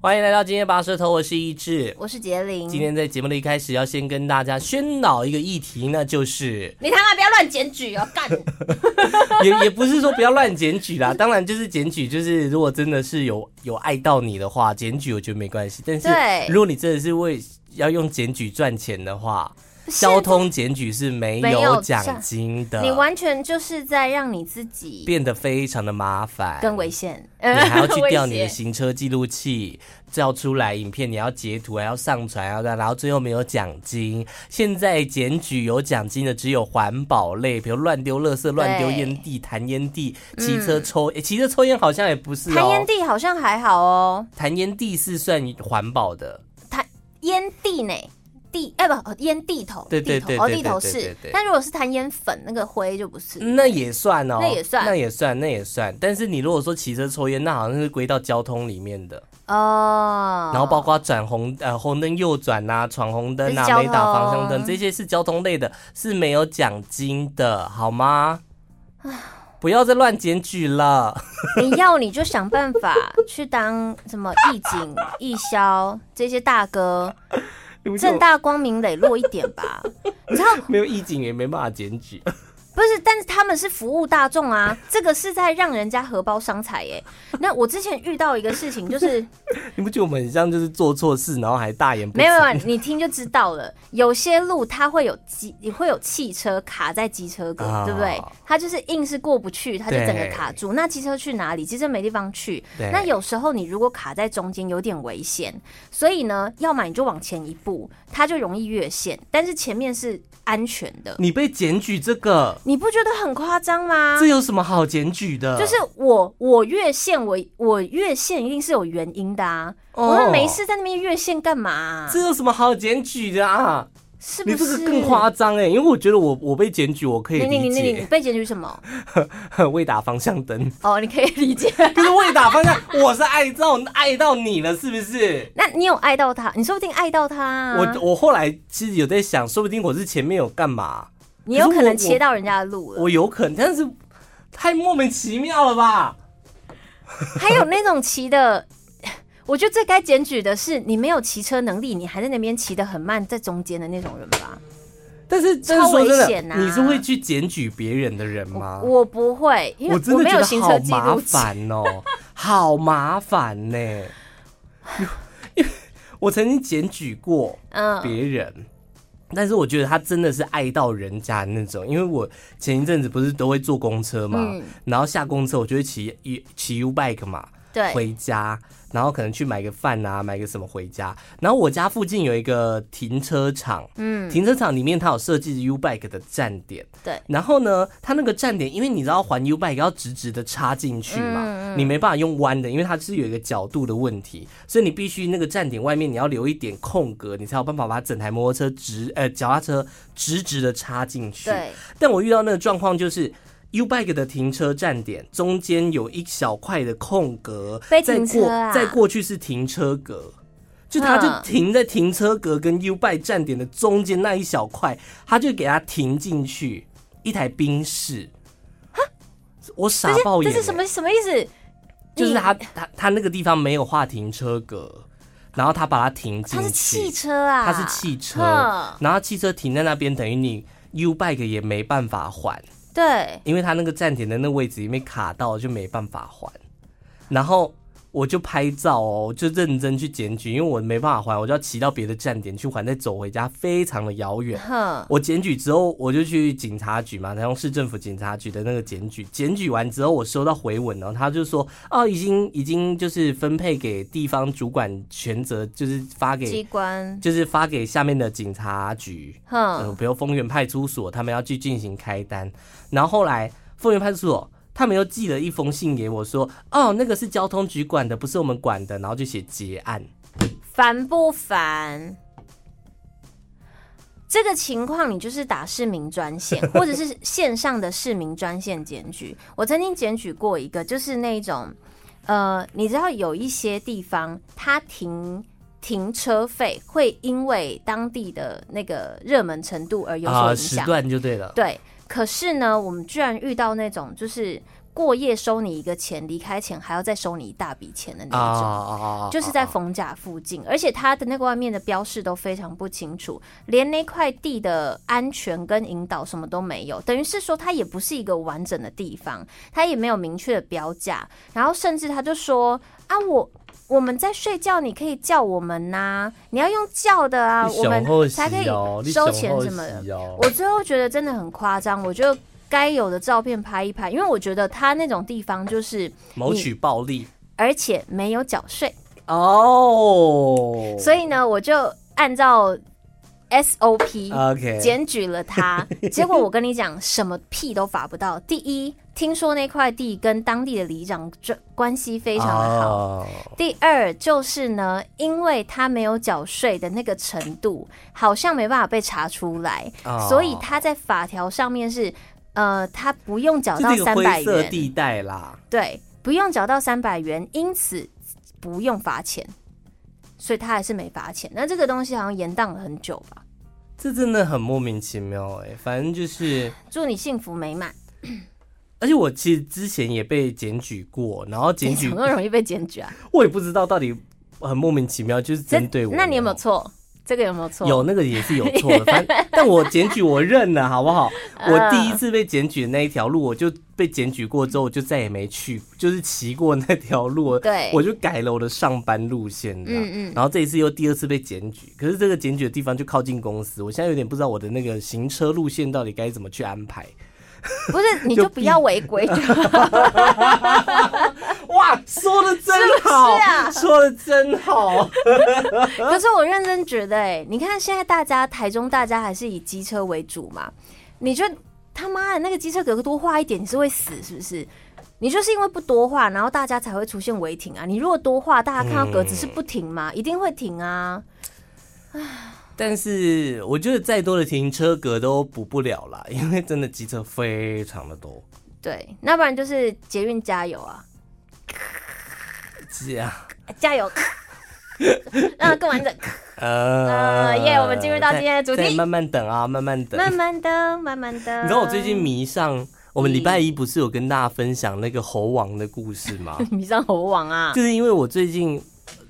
欢迎来到今天拔舌头，我是一志，我是杰林。今天在节目的一开始，要先跟大家宣导一个议题，那就是你他妈不要乱检举哦，干！也也不是说不要乱检举啦，当然就是检举，就是如果真的是有有爱到你的话，检举我觉得没关系。但是如果你真的是为要用检举赚钱的话，交通检举是没有奖金的，你完全就是在让你自己变得非常的麻烦，更危险。你还要去调你的行车记录器，调出来影片，你要截图，还要上传，要然后最后没有奖金。现在检举有奖金的只有环保类，比如乱丢垃圾、乱丢烟蒂、弹烟蒂、骑车抽，诶，骑车抽烟好像也不是哦，弹烟蒂好像还好哦，弹烟蒂是算环保的，弹烟蒂呢？地哎、欸、不烟地头，对对对，哦地头是，但如果是弹烟粉那个灰就不是，那也算哦，那也算，那也算，那也算。但是你如果说骑车抽烟，那好像是归到交通里面的哦。然后包括转红呃红灯右转呐、啊，闯红灯啊，没打方向灯，这些是交通类的，是没有奖金的，好吗？不要再乱检举了。你要你就想办法去当什么义警、义消这些大哥。正大光明磊落一点吧，你知道没有义警也没办法检举。不是，但是他们是服务大众啊，这个是在让人家荷包伤财耶。那我之前遇到一个事情，就是 你不觉得我们很像就是做错事，然后还大言不惭？没有没有，你听就知道了。有些路它会有机，你会有汽车卡在机车格，哦、对不对？它就是硬是过不去，它就整个卡住。那机车去哪里？机车没地方去。那有时候你如果卡在中间，有点危险。所以呢，要么你就往前一步，它就容易越线。但是前面是安全的。你被检举这个？你不觉得很夸张吗？这有什么好检举的？就是我我越线，我我越线一定是有原因的啊！哦、我说没事，在那边越线干嘛、啊？这有什么好检举的啊？是不是？你这个更夸张哎！因为我觉得我我被检举，我可以理解。你你你你，你被检举什么？未打方向灯。哦，你可以理解。可是未打方向，我是爱到爱到你了，是不是？那你有爱到他？你说不定爱到他、啊。我我后来其实有在想，说不定我是前面有干嘛。你有可能切到人家的路了，我，我有可能，但是太莫名其妙了吧？还有那种骑的，我觉得最该检举的是你没有骑车能力，你还在那边骑得很慢，在中间的那种人吧？但是超危险啊！你是会去检举别人的人吗？我，我不会，因为我真的觉得好麻烦哦，好麻烦呢。因为我曾经检举过嗯别人。嗯但是我觉得他真的是爱到人家的那种，因为我前一阵子不是都会坐公车嘛，嗯、然后下公车我就会骑骑 U bike 嘛，对，回家。然后可能去买个饭啊，买个什么回家。然后我家附近有一个停车场，嗯，停车场里面它有设计 U bike 的站点，对。然后呢，它那个站点，因为你知道还 U bike 要直直的插进去嘛，嗯嗯，你没办法用弯的，因为它是有一个角度的问题，所以你必须那个站点外面你要留一点空格，你才有办法把整台摩托车直呃脚踏车直直的插进去。对。但我遇到那个状况就是。U-Bike 的停车站点中间有一小块的空格，被停车啊，再过在过去是停车格，就他就停在停车格跟 U-Bike 站点的中间那一小块，他就给他停进去一台宾士。哈，我傻爆眼，欸，这是什么什么意思？就是他他他那个地方没有画停车格，然后他把它停进去。他是汽车啊，他是汽车，然后汽车停在那边，等于你 U-Bike 也没办法还。对，因为他那个站点的那位置因为卡到，就没办法还，然后。我就拍照哦，就认真去检举，因为我没办法还，我就要骑到别的站点去还，再走回家，非常的遥远。我检举之后，我就去警察局嘛，台中市政府警察局的那个检举，检举完之后，我收到回文哦，他就说哦，已经已经就是分配给地方主管权责，就是发给机关，就是发给下面的警察局，嗯，比如丰原派出所，他们要去进行开单，然后后来丰原派出所。他们又寄了一封信给我，说：“哦，那个是交通局管的，不是我们管的。”然后就写结案，烦不烦？这个情况你就是打市民专线，或者是线上的市民专线检举。我曾经检举过一个，就是那种，呃，你知道有一些地方，它停停车费会因为当地的那个热门程度而有所影响，时段就对了，对。可是呢，我们居然遇到那种就是过夜收你一个钱，离开前还要再收你一大笔钱的那种，啊、就是在逢甲附近，而且它的那个外面的标示都非常不清楚，连那块地的安全跟引导什么都没有，等于是说它也不是一个完整的地方，它也没有明确的标价，然后甚至他就说啊我。我们在睡觉，你可以叫我们呐、啊，你要用叫的啊，我们才可以收钱什么的。我最后觉得真的很夸张，我觉得该有的照片拍一拍，因为我觉得他那种地方就是谋取暴利，而且没有缴税哦。所以呢，我就按照。SOP，检举了他. 结果我跟你讲，什么屁都发不到。第一，听说那块地跟当地的里长这关系非常的好。Oh. 第二，就是呢，因为他没有缴税的那个程度，好像没办法被查出来，oh. 所以他在法条上面是，呃，他不用缴到三百元。地带啦，对，不用缴到三百元，因此不用罚钱。所以他还是没罚钱，那这个东西好像延宕了很久吧？这真的很莫名其妙哎、欸，反正就是祝你幸福美满。而且我其实之前也被检举过，然后检举怎么容易被检举啊？我也不知道到底很莫名其妙，就是针对我。那你有没有错？这个有没有错？有那个也是有错的，反正 但我检举我认了，好不好？我第一次被检举的那一条路，我就被检举过之后，我就再也没去，就是骑过那条路。对，我就改了我的上班路线，嗯嗯。然后这一次又第二次被检举，可是这个检举的地方就靠近公司，我现在有点不知道我的那个行车路线到底该怎么去安排。不是，你就不要违规就。哇，说的真好，是啊，说的真好。可是我认真觉得，哎，你看现在大家台中大家还是以机车为主嘛？你就他妈的那个机车格多画一点，你是会死是不是？你就是因为不多画，然后大家才会出现违停啊。你如果多画，大家看到格子是不停吗？一定会停啊。唉。但是我觉得再多的停车格都补不了啦，因为真的机车非常的多。对，那不然就是捷运加油啊！是啊，加油！让它更完整。呃，耶！我们进入到今天的主题。慢慢等啊，慢慢等，慢慢等，慢慢等。你知道我最近迷上，我们礼拜一不是有跟大家分享那个猴王的故事吗？迷上猴王啊！就是因为我最近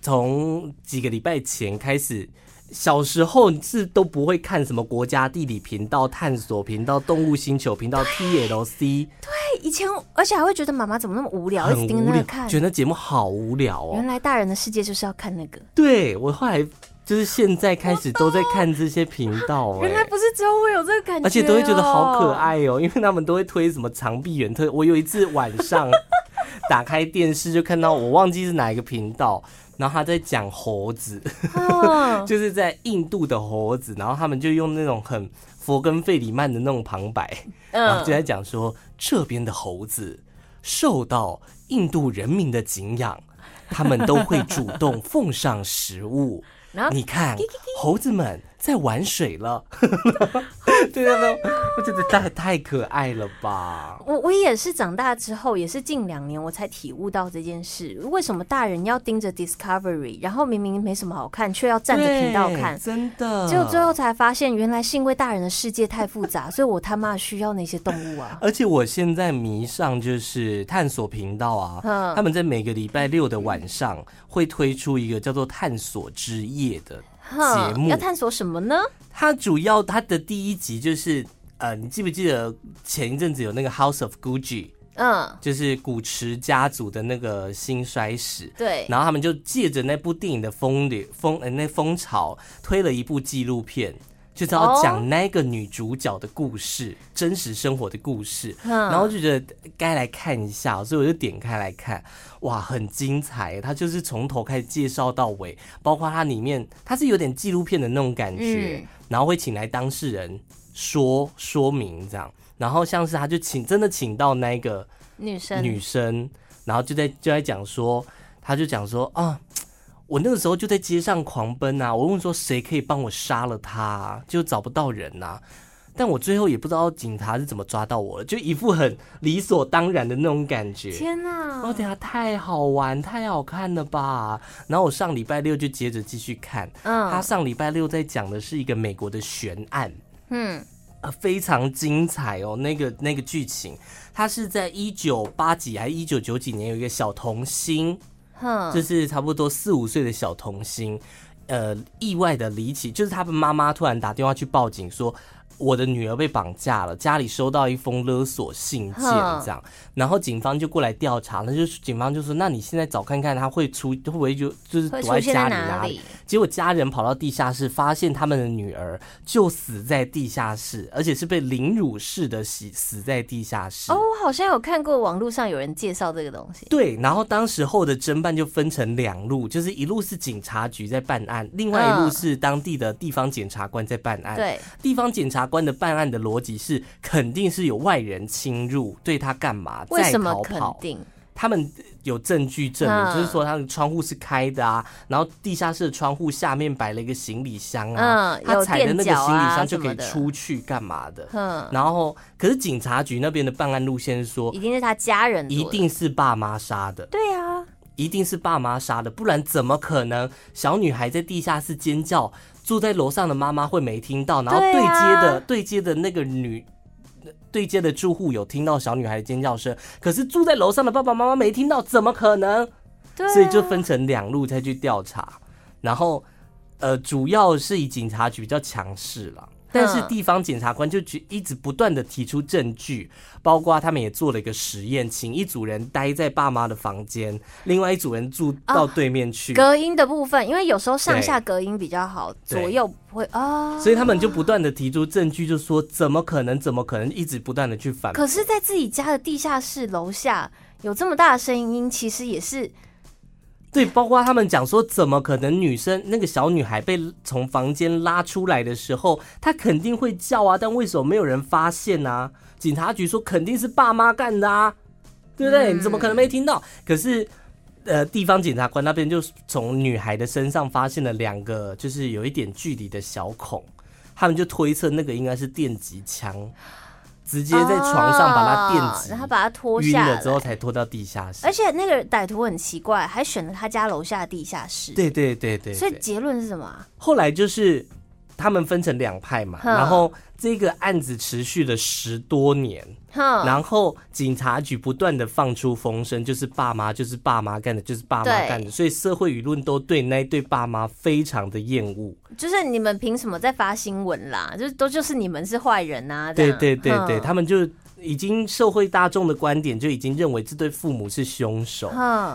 从几个礼拜前开始。小时候是都不会看什么国家地理频道、探索频道、动物星球频道、TLC。对，以前而且还会觉得妈妈怎么那么无聊，很无聊，一直盯着那看，觉得那节目好无聊哦。原来大人的世界就是要看那个。对，我后来就是现在开始都在看这些频道。原来不是只有我有这个感觉，而且都会觉得好可爱哦，因为他们都会推什么长臂猿特。我有一次晚上打开电视就看到，我忘记是哪一个频道。然后他在讲猴子，就是在印度的猴子，然后他们就用那种很佛根费里曼的那种旁白，然后就在讲说这边的猴子受到印度人民的敬仰，他们都会主动奉上食物。你看，猴子们在玩水了，对啊，我觉得太太可爱了吧。我我也是长大之后，也是近两年我才体悟到这件事。为什么大人要盯着 Discovery，然后明明没什么好看，却要站着频道看？真的，结果最后才发现，原来是因为大人的世界太复杂，所以我他妈需要那些动物啊。而且我现在迷上就是探索频道啊，他们在每个礼拜六的晚上会推出一个叫做《探索之夜》的。节目要探索什么呢？它主要它的第一集就是呃，你记不记得前一阵子有那个 House of Gucci，嗯，就是古驰家族的那个兴衰史。对，然后他们就借着那部电影的风流风呃那风潮，推了一部纪录片。就是要讲那个女主角的故事，哦、真实生活的故事，嗯、然后就觉得该来看一下，所以我就点开来看，哇，很精彩！它就是从头开始介绍到尾，包括它里面，它是有点纪录片的那种感觉，嗯、然后会请来当事人说说明这样，然后像是他就请真的请到那个女生。女生，然后就在就在讲说，他就讲说啊。我那个时候就在街上狂奔啊！我问说谁可以帮我杀了他啊，就找不到人呐。但我最后也不知道警察是怎么抓到我了，就一副很理所当然的那种感觉。天哪！哦等下太好玩，太好看了吧！然后我上礼拜六就接着继续看。嗯，他上礼拜六在讲的是一个美国的悬案。嗯，呃非常精彩哦，那个那个剧情，他是在一九八几还一九九几年有一个小童星，哼，就是差不多四五岁的小童星，呃，意外的离奇，就是他的妈妈突然打电话去报警说。我的女儿被绑架了，家里收到一封勒索信件，这样，然后警方就过来调查，那就是警方就说，那你现在找看看他会出会不会就就是躲在家里哪里？结果家人跑到地下室，发现他们的女儿就死在地下室，而且是被凌辱式的死死在地下室。哦，我好像有看过网络上有人介绍这个东西。对，然后当时候的侦办就分成两路，就是一路是警察局在办案，另外一路是当地的地方检察官在办案。对，地方检察官的办案的逻辑是，肯定是有外人侵入，对他干嘛？为什么肯定？他们有证据证明，就是说他的窗户是开的啊，然后地下室的窗户下面摆了一个行李箱啊，他踩的那个行李箱就可以出去干嘛的？嗯，然后可是警察局那边的办案路线是说，一定是他家人，一定是爸妈杀的。对啊，一定是爸妈杀的，不然怎么可能小女孩在地下室尖叫？住在楼上的妈妈会没听到，然后对接的对接的那个女对接的住户有听到小女孩的尖叫声，可是住在楼上的爸爸妈妈没听到，怎么可能？所以就分成两路再去调查，然后呃，主要是以警察局比较强势了。但是地方检察官就一直不断的提出证据，包括他们也做了一个实验，请一组人待在爸妈的房间，另外一组人住到对面去。隔音的部分，因为有时候上下隔音比较好，左右不会啊。所以他们就不断的提出证据，就说怎么可能，怎么可能，一直不断的去反驳。可是，在自己家的地下室楼下有这么大的声音，其实也是。对，包括他们讲说，怎么可能女生那个小女孩被从房间拉出来的时候，她肯定会叫啊，但为什么没有人发现呢、啊？警察局说肯定是爸妈干的啊，对不对？你怎么可能没听到？可是，呃，地方检察官那边就从女孩的身上发现了两个，就是有一点距离的小孔，他们就推测那个应该是电击枪。直接在床上把他电击，然后把他拖下来了之后才拖到地下室。而且那个歹徒很奇怪，还选了他家楼下的地下室。对对对对，所以结论是什么？后来就是他们分成两派嘛，然后。这个案子持续了十多年，然后警察局不断的放出风声，就是爸妈就是爸妈干的，就是爸妈干的，所以社会舆论都对那一对爸妈非常的厌恶。就是你们凭什么在发新闻啦？就都就是你们是坏人啊！对对对对，他们就已经社会大众的观点就已经认为这对父母是凶手，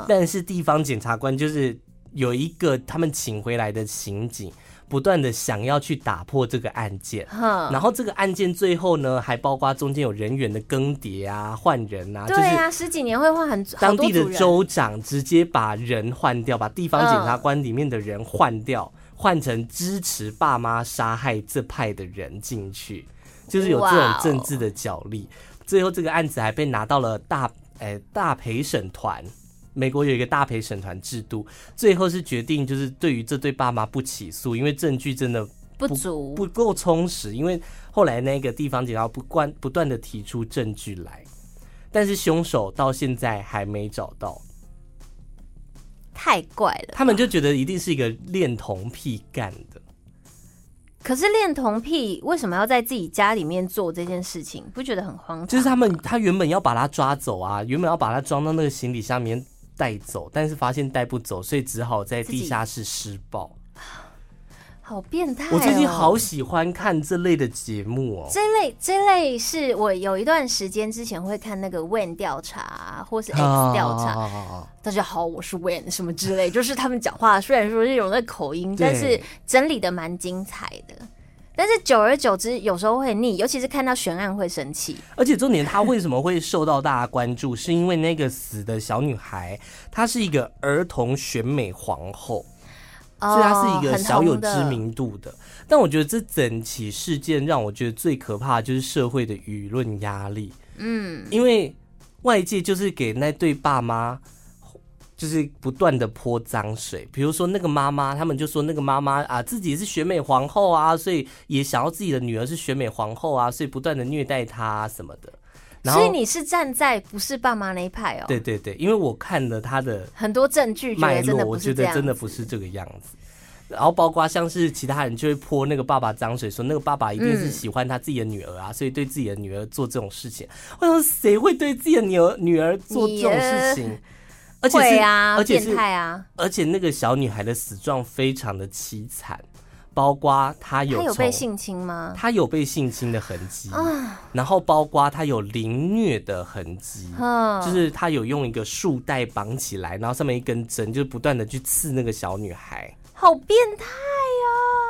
但是地方检察官就是有一个他们请回来的刑警。不断的想要去打破这个案件，然后这个案件最后呢，还包括中间有人员的更迭啊、换人啊，对啊，十几年会换很当地的州长直接把人换掉，把地方检察官里面的人换掉，换成支持爸妈杀害这派的人进去，就是有这种政治的角力。最后这个案子还被拿到了大诶大陪审团。美国有一个大陪审团制度，最后是决定就是对于这对爸妈不起诉，因为证据真的不，不足，不够充实。因为后来那个地方警察不断不断的提出证据来，但是凶手到现在还没找到，太怪了。他们就觉得一定是一个恋童癖干的。可是恋童癖为什么要在自己家里面做这件事情？不觉得很荒唐？就是他们他原本要把他抓走啊，原本要把他装到那个行李箱里面。带走，但是发现带不走，所以只好在地下室施暴。好变态哦！我最近好喜欢看这类的节目哦。这类这类是我有一段时间之前会看那个 Wen 调查或是 X 调查。大家好，我是 Wen 什么之类，就是他们讲话虽然说是有那口音，但是整理的蛮精彩的。但是久而久之，有时候会腻，尤其是看到悬案会生气。而且重点，他为什么会受到大家关注？是因为那个死的小女孩，她是一个儿童选美皇后，所以她是一个小有知名度的。但我觉得这整起事件让我觉得最可怕的就是社会的舆论压力。嗯，因为外界就是给那对爸妈。就是不断的泼脏水，比如说那个妈妈，他们就说那个妈妈啊，自己是选美皇后啊，所以也想要自己的女儿是选美皇后啊，所以不断的虐待她什么的。所以你是站在不是爸妈那一派哦？对对对，因为我看了他的很多证据，脉络，我觉得真的不是这个样子。然后包括像是其他人就会泼那个爸爸脏水，说那个爸爸一定是喜欢他自己的女儿啊，嗯、所以对自己的女儿做这种事情。我想谁会对自己的女儿女儿做这种事情？而且是啊，而且是变态啊！而且那个小女孩的死状非常的凄惨，包括她有她有被性侵吗？她有被性侵的痕迹啊，然后包括她有凌虐的痕迹，嗯，就是她有用一个束带绑起来，然后上面一根针，就是不断的去刺那个小女孩，好变态呀！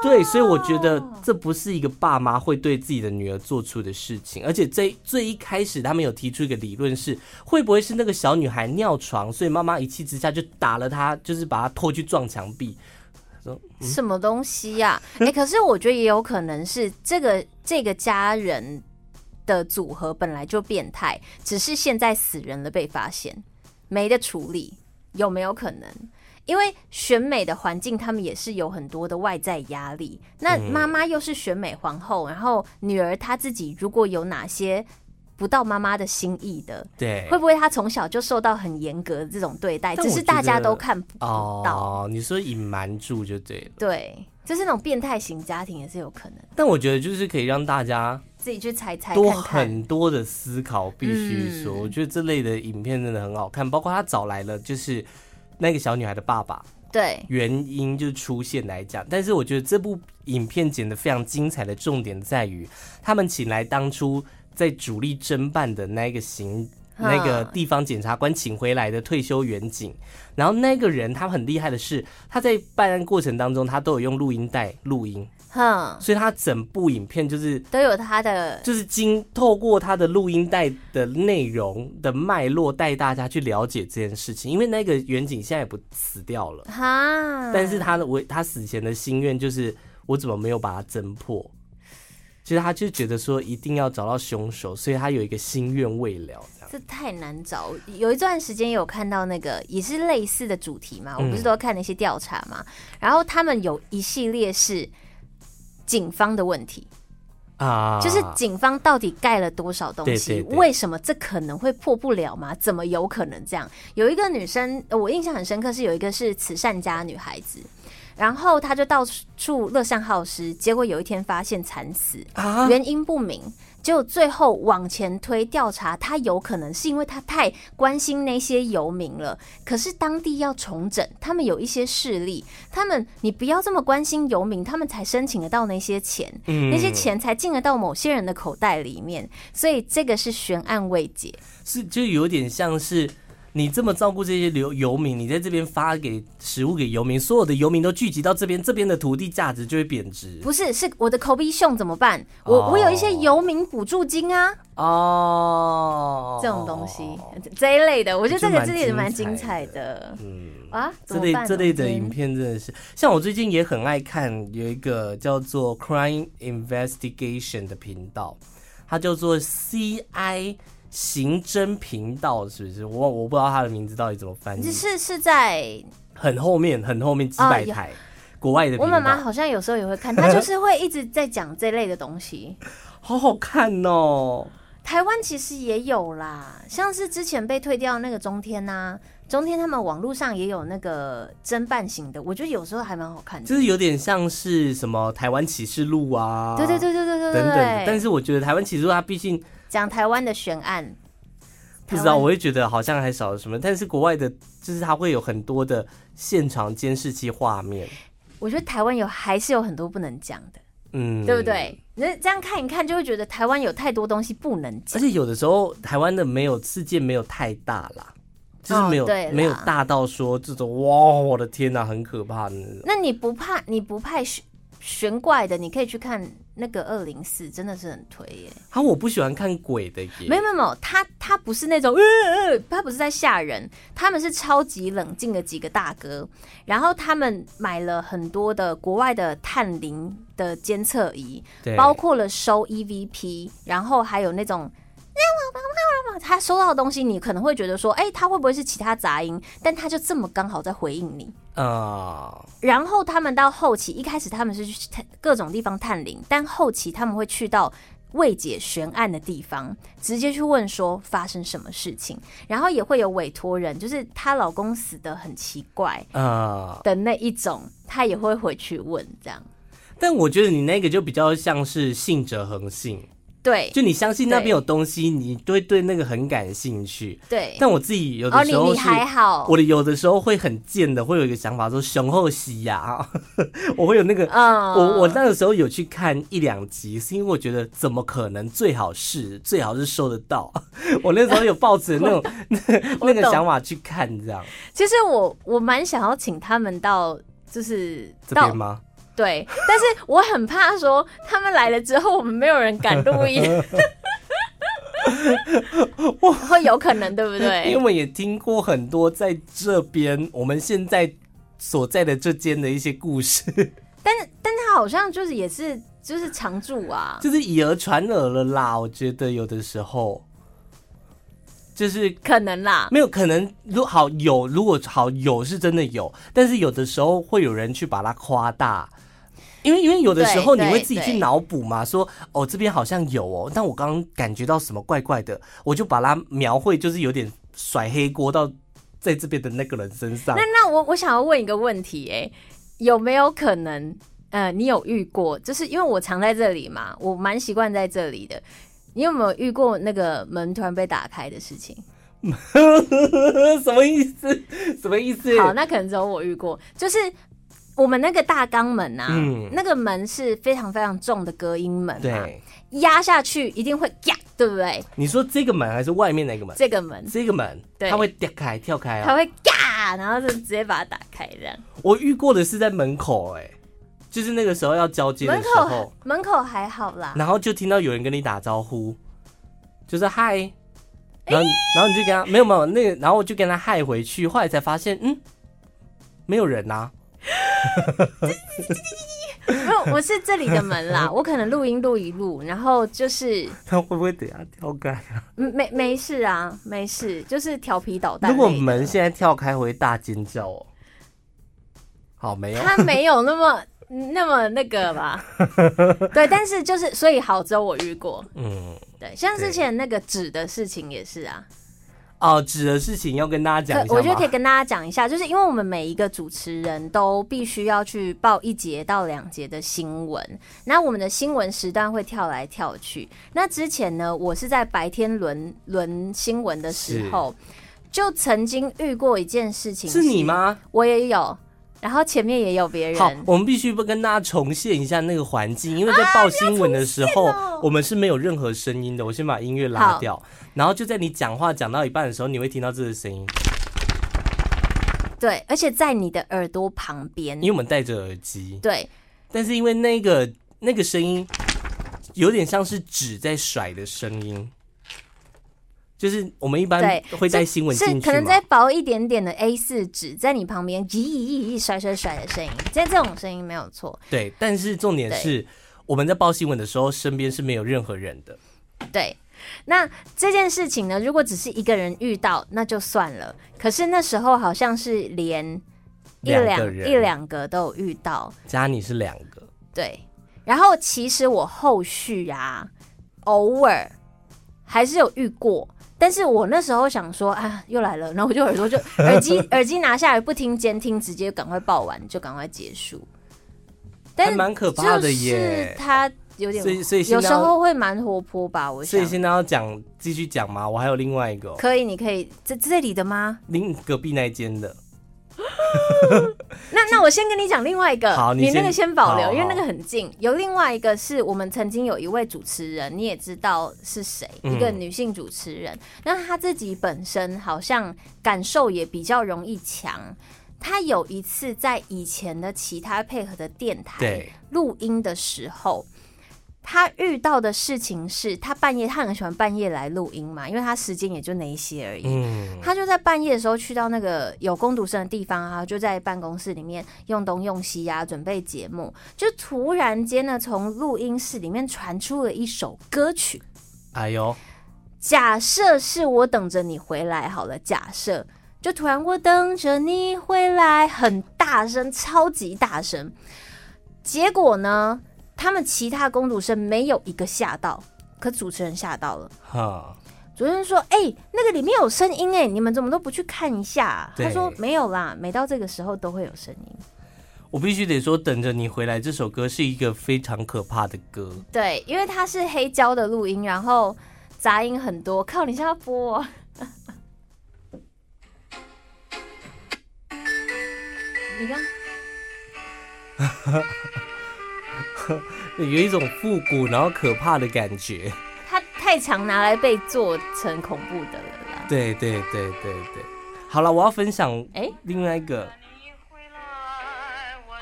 对，所以我觉得这不是一个爸妈会对自己的女儿做出的事情，而且最最一开始他们有提出一个理论是，会不会是那个小女孩尿床，所以妈妈一气之下就打了她，就是把她拖去撞墙壁。什么东西呀、啊？哎、欸，可是我觉得也有可能是这个这个家人的组合本来就变态，只是现在死人了被发现，没得处理，有没有可能？因为选美的环境，他们也是有很多的外在压力。那妈妈又是选美皇后，然后女儿她自己如果有哪些不到妈妈的心意的，对，会不会她从小就受到很严格的这种对待？只是大家都看不到。哦，你说隐瞒住就对了。对，就是那种变态型家庭也是有可能。但我觉得就是可以让大家自己去猜猜，多很多的思考。必须说，我觉得这类的影片真的很好看，包括他找来了就是。那个小女孩的爸爸，对，原因就是出现来讲，但是我觉得这部影片剪得非常精彩的重点在于，他们请来当初在主力侦办的那个刑那个地方检察官请回来的退休员警，然后那个人他很厉害的是，他在办案过程当中，他都有用录音带录音。哼，所以他整部影片就是都有他的，就是经透过他的录音带的内容的脉络，带大家去了解这件事情。因为那个远景现在也不死掉了哈，但是他的我他死前的心愿就是，我怎么没有把它侦破？其实他就觉得说一定要找到凶手，所以他有一个心愿未了。这太难找。有一段时间有看到那个也是类似的主题嘛，我不是都要看那些调查嘛，然后他们有一系列是。警方的问题啊，就是警方到底盖了多少东西？为什么这可能会破不了吗？怎么有可能这样？有一个女生，我印象很深刻，是有一个是慈善家女孩子。然后他就到处乐善好施，结果有一天发现惨死，原因不明。结果最后往前推调查，他有可能是因为他太关心那些游民了。可是当地要重整，他们有一些势力，他们你不要这么关心游民，他们才申请得到那些钱，那些钱才进得到某些人的口袋里面。所以这个是悬案未解，是就有点像是。你这么照顾这些流游民，你在这边发给食物给游民，所有的游民都聚集到这边，这边的土地价值就会贬值。不是，是我的口鼻熊怎么办？我、oh. 我有一些游民补助金啊。哦、oh.，这种东西这一类的，我觉得这个真的也蛮精彩的。嗯啊，这类这类的影片真的是，像我最近也很爱看，有一个叫做 Crime Investigation 的频道，它叫做 CI。刑侦频道是不是？我我不知道他的名字到底怎么翻译。是是在很后面，很后面几百台、哦、国外的道。我妈妈好像有时候也会看，她就是会一直在讲这类的东西，好好看哦。台湾其实也有啦，像是之前被退掉那个中天呐、啊，中天他们网络上也有那个侦办型的，我觉得有时候还蛮好看的，就是有点像是什么台湾启示录啊，对对对对对对，等等。但是我觉得台湾启示录它毕竟。讲台湾的悬案，不知道我会觉得好像还少了什么，但是国外的，就是它会有很多的现场监视器画面。我觉得台湾有还是有很多不能讲的，嗯，对不对？那这样看一看，就会觉得台湾有太多东西不能讲。而且有的时候台湾的没有事件没有太大啦，就是没有、哦、没有大到说这种哇，我的天哪，很可怕的那种。那你不怕？你不怕悬悬怪的？你可以去看。那个二零四真的是很推耶！啊，我不喜欢看鬼的耶。没有没有没有，他他不是那种，呃，他不是在吓人，他们是超级冷静的几个大哥，然后他们买了很多的国外的探灵的监测仪，包括了收 EVP，然后还有那种。他收到的东西，你可能会觉得说，哎、欸，他会不会是其他杂音？但他就这么刚好在回应你啊。Uh... 然后他们到后期，一开始他们是去探各种地方探灵，但后期他们会去到未解悬案的地方，直接去问说发生什么事情，然后也会有委托人，就是她老公死的很奇怪啊的那一种，她也会回去问这样。但我觉得你那个就比较像是信者恒信。对，就你相信那边有东西，你都会对那个很感兴趣。对，但我自己有的时候还好，我的有的时候会很贱的，会有一个想法说雄厚西呀，我会有那个，嗯、我我那个时候有去看一两集，是因为我觉得怎么可能，最好是最好是收得到。我那时候有抱着那种 那那个想法去看这样。其实我我蛮想要请他们到，就是这边吗？对，但是我很怕说他们来了之后，我们没有人敢录音，会有可能，对不对？因为我们也听过很多在这边我们现在所在的这间的一些故事，但是但他好像就是也是就是常驻啊，就是以讹传讹了啦。我觉得有的时候就是可能啦，没有可能。如好有，如果好有是真的有，但是有的时候会有人去把它夸大。因为因为有的时候你会自己去脑补嘛，说哦这边好像有哦，但我刚刚感觉到什么怪怪的，我就把它描绘，就是有点甩黑锅到在这边的那个人身上。那那我我想要问一个问题，哎，有没有可能呃你有遇过？就是因为我常在这里嘛，我蛮习惯在这里的。你有没有遇过那个门突然被打开的事情？什么意思？什么意思？好，那可能只有我遇过，就是。我们那个大钢门啊，嗯、那个门是非常非常重的隔音门，对，压下去一定会嘎，对不对？你说这个门还是外面那个门？这个门，这个门，对，它会掉开跳开啊，它会嘎，然后就直接把它打开这样。我遇过的是在门口，哎，就是那个时候要交接的时候，门口，还好啦，然后就听到有人跟你打招呼，就是嗨，然后、欸、然后你就跟他没有没有那个，然后我就跟他嗨回去，后来才发现，嗯，没有人啊。没有，我是这里的门啦。我可能录音录一录，然后就是他会不会等下跳开啊？没没事啊，没事，就是调皮捣蛋。如果门现在跳开，会大尖叫哦。好，没有，他没有那么那么那个吧？对，但是就是所以好，只有我遇过。嗯，对，像之前那个纸的事情也是啊。哦，纸的事情要跟大家讲一下。我觉得可以跟大家讲一下，就是因为我们每一个主持人都必须要去报一节到两节的新闻，那我们的新闻时段会跳来跳去。那之前呢，我是在白天轮轮新闻的时候，就曾经遇过一件事情。是你吗？我也有。然后前面也有别人。好，我们必须不跟大家重现一下那个环境，因为在报新闻的时候，啊、我们是没有任何声音的。我先把音乐拉掉，然后就在你讲话讲到一半的时候，你会听到这个声音。对，而且在你的耳朵旁边，因为我们戴着耳机。对，但是因为那个那个声音有点像是纸在甩的声音。就是我们一般会带新闻进去，是可能再薄一点点的 A 四纸在你旁边，咦咦咦甩甩甩的声音，在这种声音没有错。对，但是重点是我们在报新闻的时候，身边是没有任何人的。对，那这件事情呢，如果只是一个人遇到，那就算了。可是那时候好像是连一两一两个都有遇到，加你是两个。对，然后其实我后续啊，偶尔还是有遇过。但是我那时候想说，啊，又来了，然后我就耳朵就 耳机耳机拿下来，不听监听，直接赶快报完，就赶快结束。但蛮可怕的耶，他有点，所以所以有时候会蛮活泼吧。我所以现在要讲继续讲吗？我还有另外一个，可以，你可以在这里的吗？邻隔壁那间的。那那我先跟你讲另外一个，好，你，你那个先保留，因为那个很近。有另外一个是我们曾经有一位主持人，你也知道是谁，一个女性主持人。那她自己本身好像感受也比较容易强。她有一次在以前的其他配合的电台录音的时候。他遇到的事情是他半夜，他很喜欢半夜来录音嘛，因为他时间也就那一些而已。嗯，他就在半夜的时候去到那个有工读生的地方啊，就在办公室里面用东用西啊，准备节目。就突然间呢，从录音室里面传出了一首歌曲。哎呦，假设是我等着你回来好了，假设就突然我等着你回来，很大声，超级大声。结果呢？他们其他公主生没有一个吓到，可主持人吓到了，哈，主持人说：“哎、欸，那个里面有声音哎，你们怎么都不去看一下、啊？”他说：“没有啦，每到这个时候都会有声音。”我必须得说，等着你回来这首歌是一个非常可怕的歌。对，因为它是黑胶的录音，然后杂音很多。靠，你现在要播、喔？你看，有一种复古然后可怕的感觉。它太常拿来被做成恐怖的了啦。对对对对对。好了，我要分享哎，另外一个。欸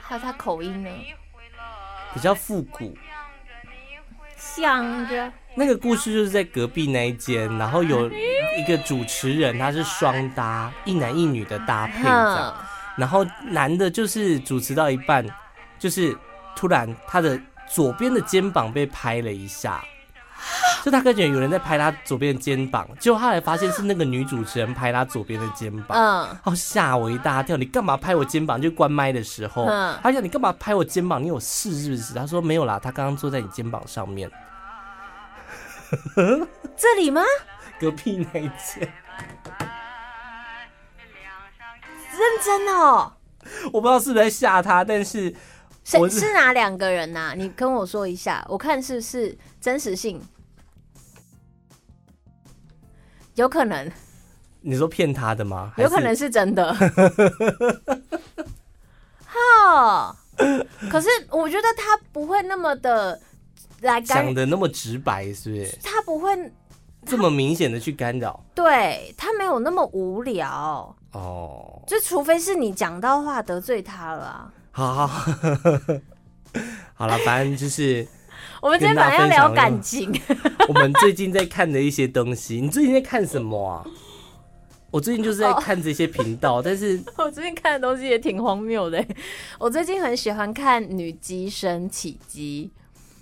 还有他口音呢，比较复古，想着那个故事就是在隔壁那一间，然后有一个主持人，他是双搭，一男一女的搭配这样，然后男的就是主持到一半，就是突然他的左边的肩膀被拍了一下。就他感觉有人在拍他左边的肩膀，结果他才发现是那个女主持人拍他左边的肩膀，嗯，好吓我一大跳！你干嘛拍我肩膀？就关麦的时候，嗯，他讲你干嘛拍我肩膀？你有事是不是？他说没有啦，他刚刚坐在你肩膀上面。这里吗？隔壁那一间。认真哦，我不知道是不是在吓他，但是是是哪两个人呐、啊？你跟我说一下，我看是不是真实性。有可能，你说骗他的吗？有可能是真的。哈，可是我觉得他不会那么的来讲的那么直白，是不是？他不会这么明显的去干扰，对他没有那么无聊哦。就除非是你讲到话得罪他了啊。好好，好了，反正就是。我们今天晚上要聊感情。我们最近在看的一些东西，你最近在看什么啊？我最近就是在看这些频道，oh, 但是 我最近看的东西也挺荒谬的。我最近很喜欢看女机身起机。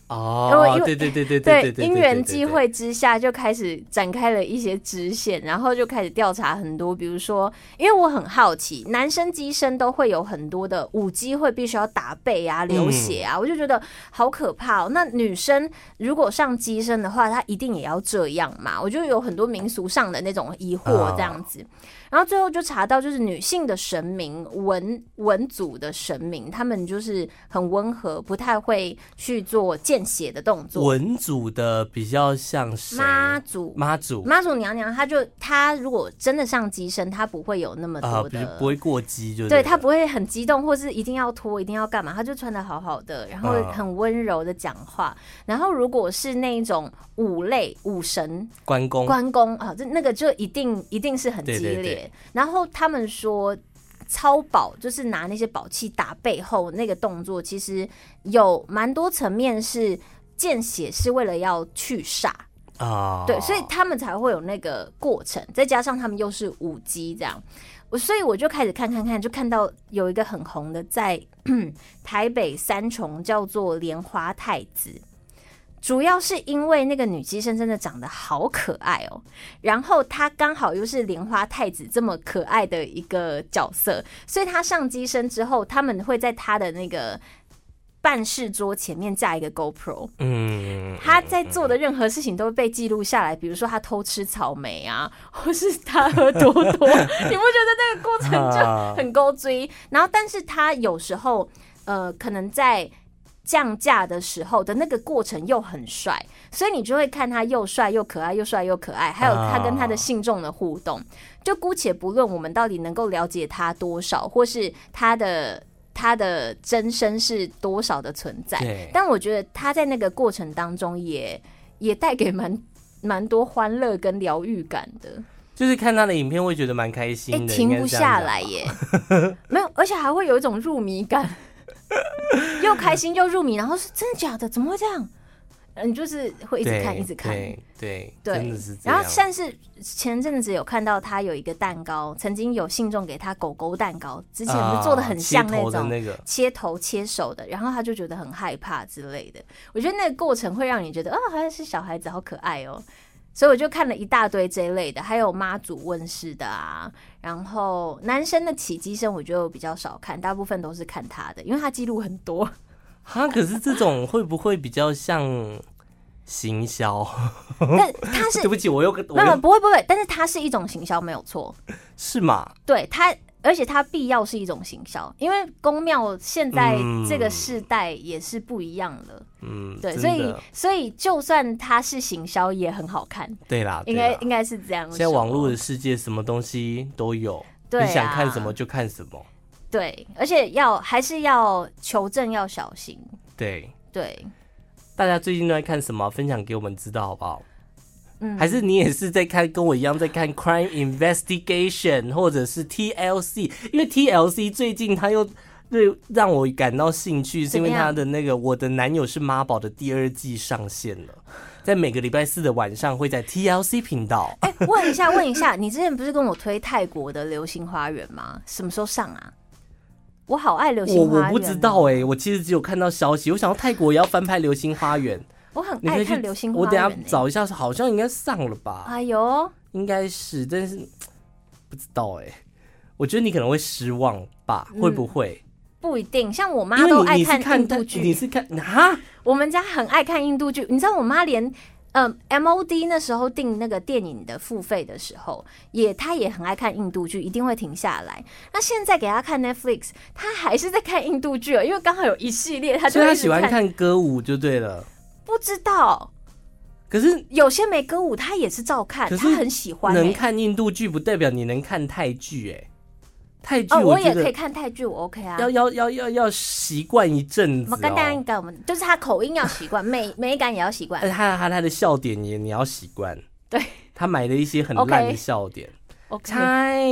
哦、因为对对对对对对，因缘际会之下就开始展开了一些支线，然后就开始调查很多，比如说，因为我很好奇，男生机身都会有很多的舞机会必须要打背啊、流血啊，嗯、我就觉得好可怕哦。那女生如果上机身的话，她一定也要这样嘛？我就有很多民俗上的那种疑惑这样子。Oh. 然后最后就查到，就是女性的神明文文祖的神明，他们就是很温和，不太会去做见血的动作。文祖的比较像是妈祖，妈祖，妈祖娘娘，她就她如果真的上机身，她不会有那么多的，啊、不会过激就，就对她不会很激动，或是一定要脱，一定要干嘛，她就穿的好好的，然后很温柔的讲话。啊、然后如果是那一种武类武神。关公，关公啊，这那个就一定一定是很激烈。对对对然后他们说，超宝就是拿那些宝器打背后那个动作，其实有蛮多层面是见血是为了要去煞啊，对，所以他们才会有那个过程。再加上他们又是舞姬这样，我所以我就开始看看看，就看到有一个很红的在 台北三重叫做莲花太子。主要是因为那个女机身真的长得好可爱哦，然后她刚好又是莲花太子这么可爱的一个角色，所以她上机身之后，他们会在她的那个办事桌前面架一个 GoPro，嗯，她在做的任何事情都会被记录下来，比如说她偷吃草莓啊，或是她喝多多，你不觉得那个过程就 很勾追？然后，但是她有时候呃，可能在。降价的时候的那个过程又很帅，所以你就会看他又帅又可爱，又帅又可爱，还有他跟他的信众的互动。就姑且不论我们到底能够了解他多少，或是他的他的真身是多少的存在，但我觉得他在那个过程当中也也带给蛮蛮多欢乐跟疗愈感的。就是看他的影片会觉得蛮开心的，欸，停不下来耶，没有，而且还会有一种入迷感。又开心又入迷，然后是真的假的？怎么会这样？嗯，就是会一直看，一直看，对对，对，真的是。然后但是前阵子有看到他有一个蛋糕，曾经有信众给他狗狗蛋糕，之前不是做的很像那种那个切头切手的，然后他就觉得很害怕之类的。我觉得那个过程会让你觉得，啊，好像是小孩子，好可爱哦。所以我就看了一大堆这一类的，还有妈祖问世的啊，然后男生的起机声我就比较少看，大部分都是看他的，因为他记录很多。哈，可是这种会不会比较像行销，但他是 对不起，我又跟没有不会不会，但是它是一种行销，没有错，是吗？对它。而且它必要是一种行销，因为宫庙现在这个世代也是不一样了，嗯，对，所以所以就算它是行销，也很好看，对啦，应该应该是这样。现在网络的世界，什么东西都有，你想看什么就看什么，对，而且要还是要求证，要小心，对对。大家最近都在看什么？分享给我们知道好不好？嗯，还是你也是在看，跟我一样在看 Crime Investigation 或者是 TLC，因为 TLC 最近他又对让我感到兴趣，是因为他的那个《我的男友是妈宝》的第二季上线了，在每个礼拜四的晚上会在 TLC 频道。哎、欸，问一下，问一下，你之前不是跟我推泰国的《流星花园》吗？什么时候上啊？我好爱《流星花园》，我我不知道哎、欸，我其实只有看到消息，我想到泰国也要翻拍《流星花园》。我很爱看流星花我等下找一下，好像应该上了吧？哎呦，应该是，但是不知道哎，欸。我觉得你可能会失望吧？嗯，会不会？不一定。像我妈都爱看印度剧，你是看啊？我们家很爱看印度剧。你知道我妈连嗯 MOD 那时候订那个电影的付费的时候，也她也很爱看印度剧，一定会停下来。那现在给她看 Netflix，她还是在看印度剧哦，因为刚好有一系列，她就她喜欢看歌舞就对了。不知道，可是有些没歌舞，他也是照看，他很喜欢、欸。能看印度剧不代表你能看泰剧，哎，泰剧我也可以看泰剧，我 OK 啊。要要要要要习惯一阵子、喔。我跟大家讲，我们就是他口音要习惯，美美感也要习惯。他他他的笑点也你要习惯。对，他买的一些很烂的笑点。OK，猜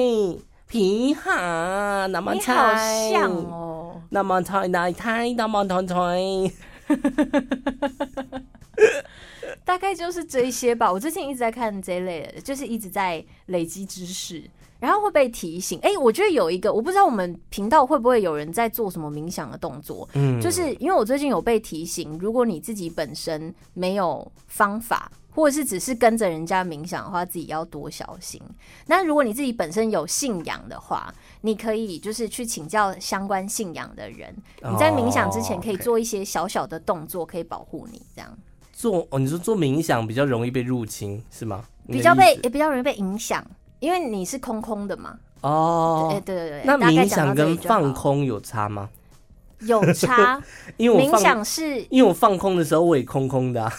皮哈，那么猜，好像哦，那么猜那猜那么猜猜。大概就是这一些吧。我最近一直在看这一类的，就是一直在累积知识，然后会被提醒。哎、欸，我觉得有一个，我不知道我们频道会不会有人在做什么冥想的动作。嗯，就是因为我最近有被提醒，如果你自己本身没有方法。或者是只是跟着人家冥想的话，自己要多小心。那如果你自己本身有信仰的话，你可以就是去请教相关信仰的人。你在冥想之前可以做一些小小的动作，可以保护你。这样做哦，你说做冥想比较容易被入侵是吗？比较被也比较容易被影响，因为你是空空的嘛。哦，哎，对对对。那冥想跟放空有差吗？有差，因为我冥想是因为我放空的时候我也空空的啊。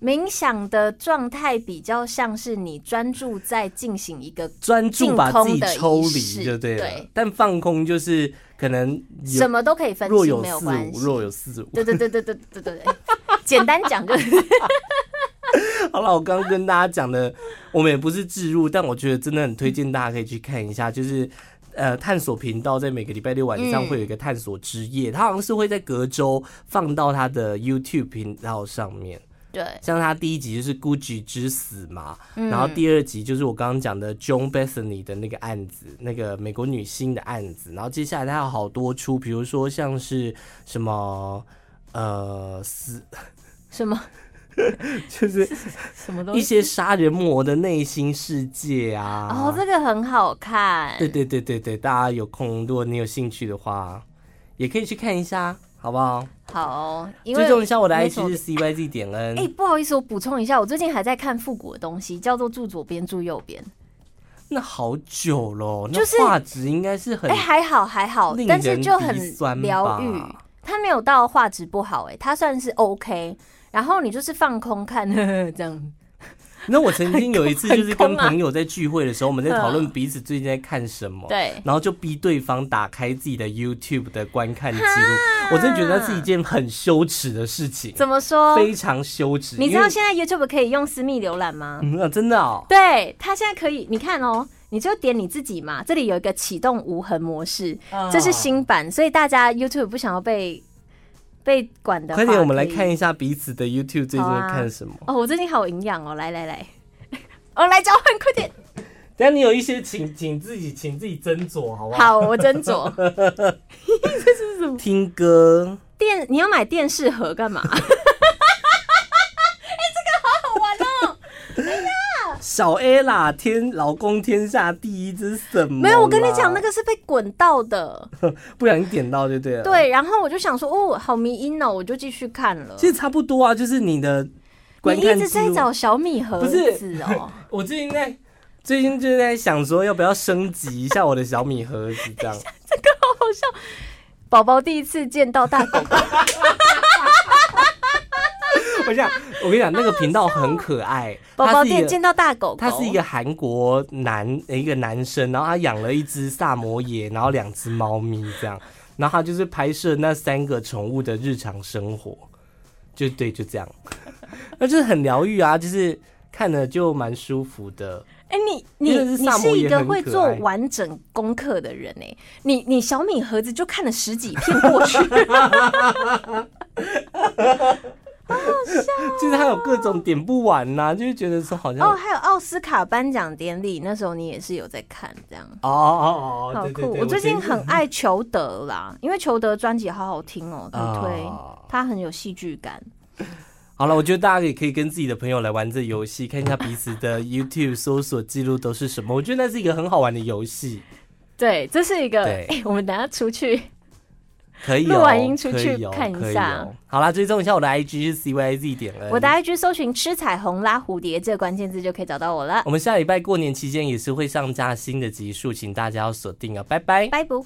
冥想的状态比较像是你专注在进行一个专注把自己抽离，就对了。对，但放空就是可能什么都可以分析，若有四无，若有四无。对对对对对对对对，简单讲就是。好了，我刚刚跟大家讲的，我们也不是置入，但我觉得真的很推荐大家可以去看一下，就是呃，探索频道在每个礼拜六晚上会有一个探索之夜，它好像是会在隔周放到它的 YouTube 频道上面。对，像他第一集就是 Gucci 之死嘛，嗯、然后第二集就是我刚刚讲的 John Bethany 的那个案子，那个美国女星的案子，然后接下来他有好多出，比如说像是什么呃死什么，就是 什么东西，一些杀人魔的内心世界啊。哦，这个很好看。对对对对对，大家有空，如果你有兴趣的话，也可以去看一下。好不好？好、哦，追踪一下我的 IG 是 CYZ 点 N。哎、欸，不好意思，我补充一下，我最近还在看复古的东西，叫做住左边住右边。那好久了，就是画质应该是很哎、欸，还好还好，但是就很疗愈。它没有到画质不好、欸，哎，它算是 OK。然后你就是放空看呵呵这样。那我曾经有一次就是跟朋友在聚会的时候，我们在讨论彼此最近在看什么，对，然后就逼对方打开自己的 YouTube 的观看记录。我真的觉得那是一件很羞耻的事情。怎么说？非常羞耻。你知道现在 YouTube 可以用私密浏览吗？嗯，真的哦。对，他现在可以，你看哦，你就点你自己嘛，这里有一个启动无痕模式，这是新版，所以大家 YouTube 不想要被。被管的，快点，我们来看一下彼此的 YouTube 最近在看什么。哦，我最近好营养哦，来来来，我来 交换，快点。等下你有一些，请请自己，请自己斟酌，好不好？好，我斟酌。这是什么？听歌。电，你要买电视盒干嘛？小 A 啦，天老公天下第一，这是什么？没有，我跟你讲，那个是被滚到的，不小心点到就对了。对，然后我就想说，哦，好迷因哦，我就继续看了。其实差不多啊，就是你的观看。你一直在找小米盒子哦。我最近在最近就在想说，要不要升级一下我的小米盒子？这样 这个好好笑。宝宝第一次见到大狗狗。我跟你讲，那个频道很可爱。宝宝店见到大狗狗，他是一个韩国男一个男生，然后他养了一只萨摩耶，然后两只猫咪这样，然后他就是拍摄那三个宠物的日常生活，就对，就这样，那就是很疗愈啊，就是看了就蛮舒服的。哎、欸，你你你是一个会做完整功课的人哎、欸，你你小米盒子就看了十几片过去。好好笑，就是他有各种点不完呐、啊，就是觉得说好像哦，还有奥斯卡颁奖典礼，那时候你也是有在看这样哦哦哦，好酷！我最近很爱裘德啦，因为裘德专辑好好听哦，推推，他很有戏剧感。好了，我觉得大家也可以跟自己的朋友来玩这游戏，看一下彼此的 YouTube 搜索记录都是什么。我觉得那是一个很好玩的游戏。对，这是一个，哎、欸，我们等下出去。可以录完音出去看一下。好啦，追踪一下我的 IG 是 C Y Z 点 N，我的 IG 搜寻吃彩虹拉蝴蝶这个关键字就可以找到我了。我们下礼拜过年期间也是会上架新的集数，请大家要锁定啊！拜拜，拜不。